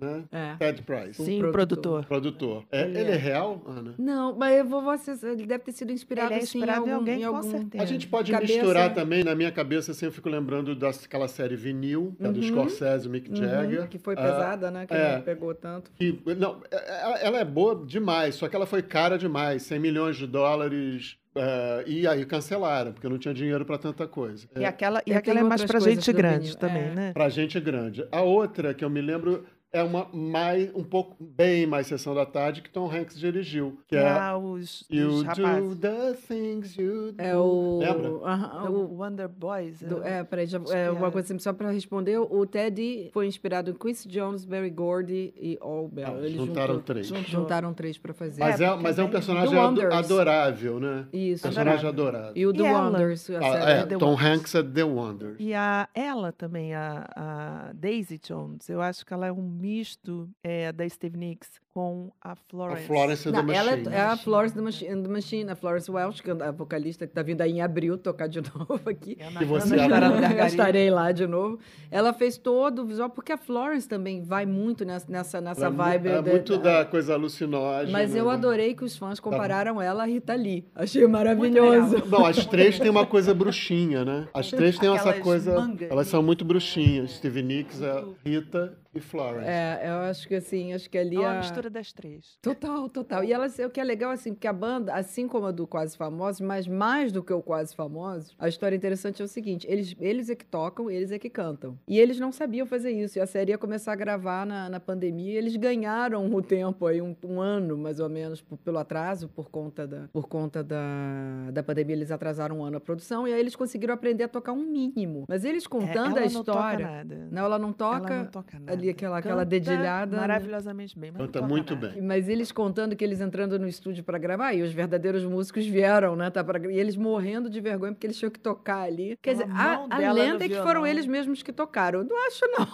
né? É. Ted Price, Sim, o produtor. produtor. É, Ele ele, é. é. real, Ana? Não, mas eu vou, você, ele deve ter sido inspirado, Ele é assim, inspirado em algum- alguém, com algum- certeza. A gente pode Cabeça- misturar também, na minha cabeça, assim, eu fico lembrando daquela série Vinil, que é do Uhum. Scorsese, o Mick Uhum, Jagger. que foi Ah, pesada, né? Que é. não pegou tanto. que- não, é- ela, ela é boa demais, só que ela foi cara demais, 100 milhões de dólares, eh, e aí cancelaram, porque não tinha dinheiro para tanta coisa. E aquela, e aquela é mais coisas gente grande também, é. né? Pra gente grande. A outra que eu me lembro é uma mais, um pouco, bem mais Sessão da Tarde, que Tom Hanks dirigiu, que é Ah, os, You os Do rapazes. the Things You Do. É o. Lembra? Do o- Wonder Boys. do- é. é, peraí, já, é, uma é. coisa assim, só pra responder, o Teddy foi inspirado em Quincy Jones, Barry Gordy e All Bell. Ah, Ele juntaram juntou- três. jun- Juntaram três pra fazer. Mas, É, é, mas é um personagem Wonders. adorável, né? Isso. Personagem adorável. E o The E? Wonders, a Ah, é, The Tom Wonders. Hanks é The Wonder. E a, ela também, a, a Daisy Jones, eu acho que ela é um misto é, da Steve Nicks com a Florence. A Florence and the Não, ela Machine. é a Florence the Machine, the Machine, a Florence Welch, que é a vocalista que está vindo aí em abril tocar de novo aqui. É a Que você Eu estarei lá de novo. Ela fez todo o visual, porque a Florence também vai muito nessa, nessa, vibe. da- muito da- da coisa alucinógena. Mas eu né? adorei que os fãs compararam ela à Rita Lee. Achei maravilhoso. Bom, as três têm uma coisa bruxinha, né? As três têm essa coisa. mangas. Elas são muito bruxinhas. Stevie Nicks, a Rita e Florence. É, eu acho que assim, acho que ali É uma a... mistura das três. Total, total. E elas, o que é legal, assim, porque a banda, assim como a do Quase Famosos, mas mais do que o Quase Famosos, a história interessante é o seguinte: eles, eles é que tocam, eles é que cantam. E eles não sabiam fazer isso. E a série ia começar a gravar na, na pandemia e eles ganharam o tempo aí, um, um ano, mais ou menos, por- pelo atraso, por conta, da, por conta da, da pandemia, eles atrasaram um ano a produção, e aí eles conseguiram aprender a tocar um mínimo. Mas eles contando É, ela a Não história. toca nada. Não, ela não toca. ela não toca nada. ali aquela- aquela dedilhada, né? Maravilhosamente bem. Mas não Canta toca muito bem. Mas eles contando que eles entrando no estúdio para gravar, e os verdadeiros músicos vieram, né? Tá pra, e eles morrendo de vergonha porque eles tinham que tocar ali. Quer dizer, a, a no lenda é que foram eles mesmos que tocaram. Eu não acho, não.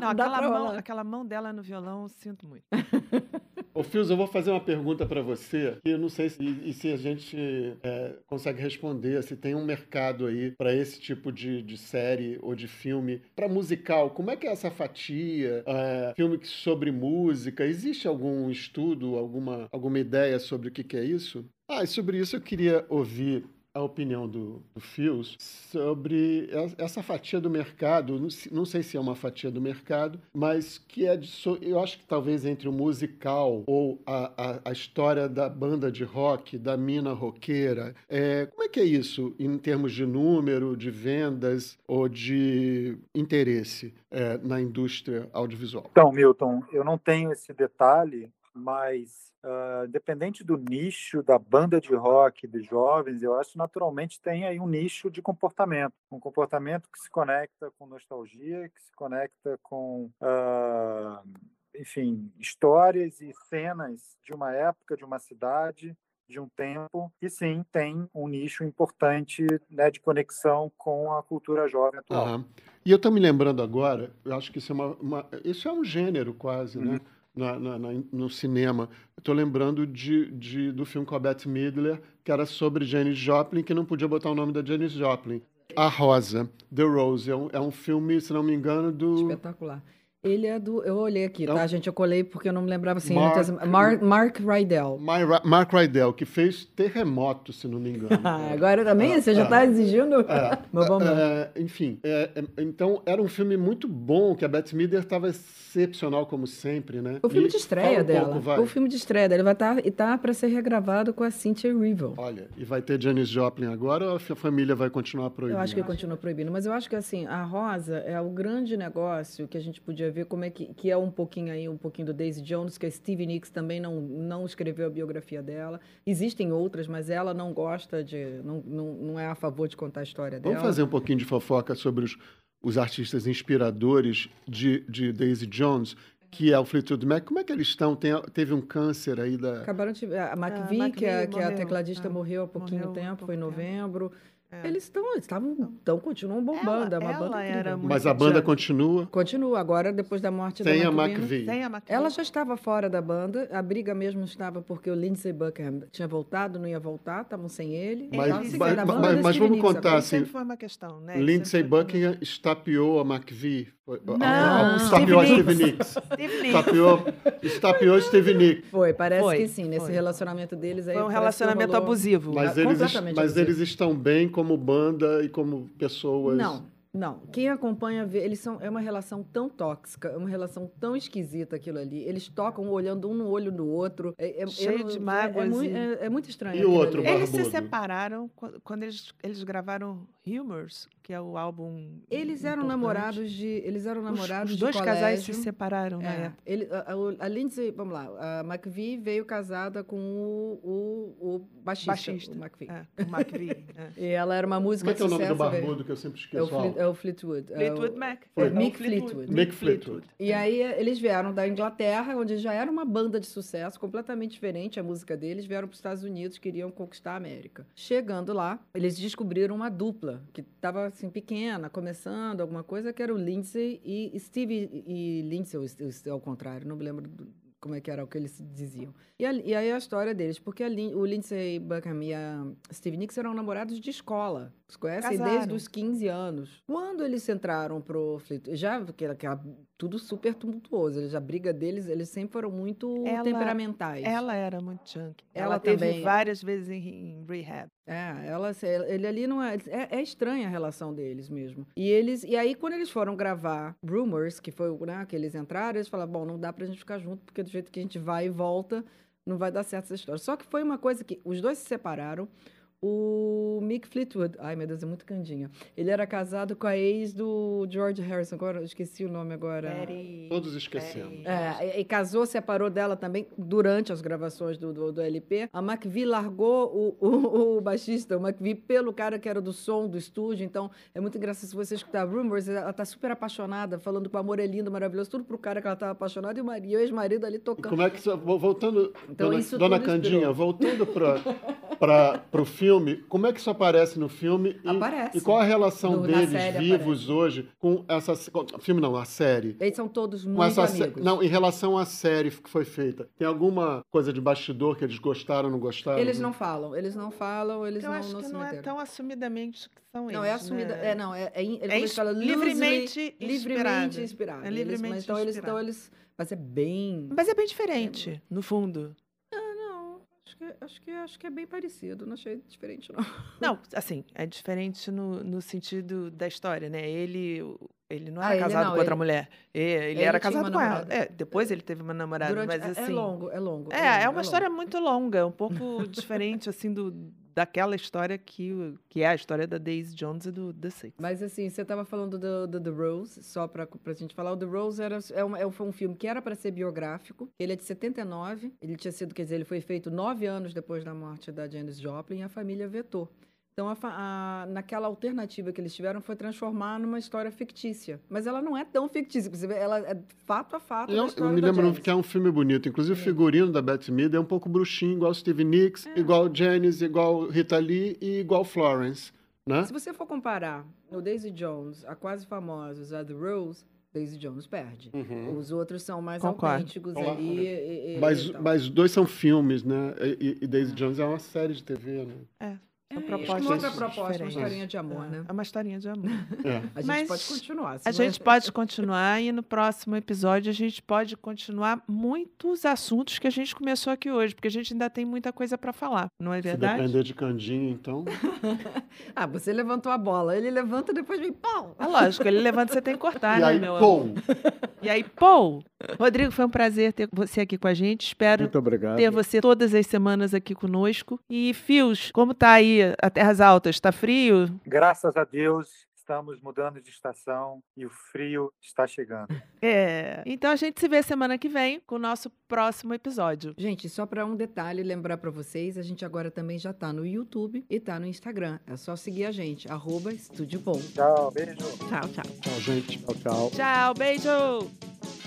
Não, dá aquela mão, aquela mão dela no violão, eu sinto muito. Ô, Fios, eu vou fazer uma pergunta para você, que eu não sei se, e se a gente é, consegue responder, se tem um mercado aí para esse tipo de, de série ou de filme. Para musical, como é que é essa fatia? É, filme sobre música, existe algum estudo, alguma, alguma ideia sobre o que, que é isso? Ah, e sobre isso eu queria ouvir a opinião do, do Fios sobre es- essa fatia do mercado, não se- não sei se é uma fatia do mercado, mas que é de, eu acho que talvez entre o musical ou a, a, a história da banda de rock, da mina roqueira, é, como é que é isso em termos de número, de vendas ou de interesse é, na indústria audiovisual? Então, Milton, eu não tenho esse detalhe, mas ah, independente do nicho da banda de rock dos jovens, eu acho que naturalmente tem aí um nicho de comportamento, um comportamento que se conecta com nostalgia, que se conecta com, ah, enfim, histórias e cenas de uma época, de uma cidade, de um tempo, que sim tem um nicho importante né, de conexão com a cultura jovem atual. Aham. E eu estou me lembrando agora, eu acho que isso é, uma, uma- isso é um gênero quase, né? Na, na- na- no cinema. Estou lembrando de, de- do filme com a Midler, que era sobre Janis Joplin, que não podia botar o nome da Janis Joplin. A Rosa, The Rose, é um, é um filme, se não me engano, do... Espetacular. Ele é do. Eu olhei aqui, É um- tá, gente? Eu colei porque eu não me lembrava assim. Mark- muitas- Mark, Mark Rydell. Myra- Mark Rydell, que fez Terremoto, se não me engano. Ah, agora também? Você já Ah, está exigindo? É, Meu bom, é, enfim, é, é, então era um filme muito bom, que a Bette Midler estava excepcional como sempre, né? O filme E de estreia um dela. pouco, o filme de estreia dela. Ele vai estar e tá para ser regravado com a Cynthia Erivo. Olha, e vai ter Janis Joplin agora ou a fa- família vai continuar proibida? Eu acho que continua proibindo, mas eu acho que assim, a Rosa é o grande negócio que a gente podia ver como é que, que é um pouquinho aí, um pouquinho do Daisy Jones, que a Stevie Nicks também não, não escreveu a biografia dela. Existem outras, mas ela não gosta de, não, não, não é a favor de contar a história dela. Vamos fazer um pouquinho de fofoca sobre os, os artistas inspiradores de, de Daisy Jones, que é o Fleetwood Mac. Como é que eles estão? Tem, teve um câncer aí da... Acabaram de. A Ah, McVie, McVie que, é, que é a tecladista, Ah, morreu há pouquinho morreu há tempo, pouco foi em tempo. É. Eles estão, eles estavam, então, continuam bombando. é uma ela banda era muito Mas a banda continua Continua, agora, depois da morte sem da a McVie, né? Sem a McVie. Ela já estava fora da banda, a briga mesmo estava porque o Lindsey Buckingham tinha voltado, não ia voltar, estavam sem ele. Mas- Estavam mas- seguindo a mas- banda mas- da mas vamos contar agora. assim, sempre foi uma questão, né? Lindsey foi Buckingham estapeou a McVie. Não, a- a- estapeou a Stevie Stevie Nicks. Nicks. Steve Nicks. Estapeou, estapeou Stevie Nicks. Foi, parece Foi, que sim, nesse foi. relacionamento deles aí. Foi um relacionamento abusivo. Mas, Ah, eles, completamente mas eles estão bem como banda e como pessoas. Não, não. Quem acompanha vê, eles são é uma relação tão tóxica, é uma relação tão esquisita aquilo ali. Eles tocam olhando um no olho do outro. É, é- Cheio eu não- de é- mágoas É, mui- e- é- é muito estranho. E o outro, ali. Eles se separaram qu- quando eles, eles gravaram Humors, que é o álbum. Eles eram importante. namorados de, eles eram Os- namorados Os, de dois casais se separaram na É, época. ele, a, a- Lindsay, vamos lá, a McVie veio casada com o, o, o baixista, Baixista. o McVie. É, o McVie. é. E ela era uma música Como é que é o nome do sucesso. veio- barbudo que eu sempre É o, esqueço? Fleet- é o Fleetwood. é o- Fleetwood Mac. Foi. É o Mick Fleetwood. Mick Fleetwood. E aí eles vieram da Inglaterra, onde já era uma banda de sucesso, completamente diferente a música deles, vieram para os Estados Unidos, queriam conquistar a América. Chegando lá, eles descobriram uma dupla que estava assim pequena, começando alguma coisa, que era o Lindsay e Steve e Lindsay, ou, ao contrário, não me lembro do- como é que era o que eles diziam. E, a- e aí a história deles, porque a o Lindsay Buckingham e a Steve Nicks eram namorados de escola. Se conhecem desde Casaram. os 15 anos. Quando eles entraram pro Fleetwood, já aquela, aquela- tudo super tumultuoso, eles, a briga deles, eles sempre foram muito Ela- temperamentais. Ela era muito junkie. Ela Ela, teve também. várias vezes em, em rehab. É, ela, ele ali não é, é. é estranha a relação deles mesmo. E eles. E aí, quando eles foram gravar Rumors, que foi o né, que eles entraram, eles falaram: bom, não dá pra gente ficar junto, porque do jeito que a gente vai e volta, não vai dar certo essa história. Só que foi uma coisa que os dois se separaram. O Mick Fleetwood, ai meu Deus, é muito candinha. Ele era casado com a ex do George Harrison, agora eu esqueci o nome agora. Betty- Todos esquecemos. É, e, e casou, separou dela também durante as gravações do, do, do LP. A McVie largou o, o, o baixista, o McVie, pelo cara que era do som do estúdio. Então, é muito engraçado se você escutar Rumors, ela tá super apaixonada, falando que o amor é lindo, maravilhoso, tudo pro cara que ela tava apaixonada e o marido, o ex-marido ali E tocando. como é que voltando, Então, dona, isso dona Candinha, inspirou. voltando para o filme, como é que isso aparece no filme? E, Aparece. E qual a relação No- deles vivos hoje com essa com- filme não, a série? Eles são todos muito essa amigos. não, em relação à série que foi feita, tem alguma coisa de bastidor que eles gostaram, não gostaram? Eles não falam, eles não falam, eles Eu não, acho não que se não é meteram. tão assumidamente que são eles. Não, é assumida. né? É, não, é, é, ele É eles falam, livremente loosely- livremente inspirado. inspirado. É Eles- livremente mas então eles, então inspirado. eles, mas é bem. Mas é bem diferente, no fundo. Que, acho que acho que é bem parecido. Não achei diferente não. Não, assim, é diferente no, no sentido da história, né? Ele, ele não Ah, era ele casado não, com outra ele- mulher. E- Ele, ele era casado com ela. É, depois ele teve uma namorada, Durante- mas é- assim. é longo, é longo. É, é longo, uma longo. história muito longa, é um pouco diferente, assim, do, daquela história que, que é a história da Daisy Jones e do The Six. Mas assim, você estava falando do, do The Rose, só para a gente falar. O The Rose era, é um, é- foi um filme que era para ser biográfico. Ele é de 79. Ele tinha sido, quer dizer, ele foi feito nove anos depois da morte da Janis Joplin e a família vetou. Então, a a- naquela alternativa que eles tiveram foi transformar numa história fictícia. Mas ela não é tão fictícia, você vê, ela é fato a fato Eu, eu me lembro que é um filme bonito. Inclusive, o figurino da Bette Midler é um pouco bruxinho, igual Steve Nicks, É. igual Janice, igual Rita Lee e igual Florence. Né? Se você for comparar o Daisy Jones, a quase famosos, a The Rose, Daisy Jones perde. Uhum. Os outros são mais Concordo. autênticos Olá. ali. e- e- Mas, mas dois são filmes, né? E, e Daisy Jones é uma série de TV, né? É, são É, propostas uma outra proposta, uma diferentes. historinha de amor, né? É uma historinha de amor. É. A gente Mas pode continuar. A gente pode continuar e no próximo episódio a gente pode continuar muitos assuntos que a gente começou aqui hoje, porque a gente ainda tem muita coisa para falar, não é Se verdade? depender de Candinha, então. Ah, você levantou a bola. Ele levanta depois vem pau. É lógico, ele levanta e você tem que cortar, e né, aí, meu amor? pum! E aí, pô! Rodrigo, foi um prazer ter você aqui com a gente. Espero Muito obrigado. ter você todas as semanas aqui conosco. E, Fios, como tá aí a Terras Altas? Tá frio? Graças a Deus, estamos mudando de estação e o frio está chegando. É. Então a gente se vê semana que vem com o nosso próximo episódio. Gente, só para um detalhe, lembrar para vocês, a gente agora também já tá no YouTube e tá no Instagram. É só seguir a gente, arroba Estúdio Bom. Tchau, beijo. Tchau, tchau. Tchau, gente. Tchau, tchau. Tchau, beijo!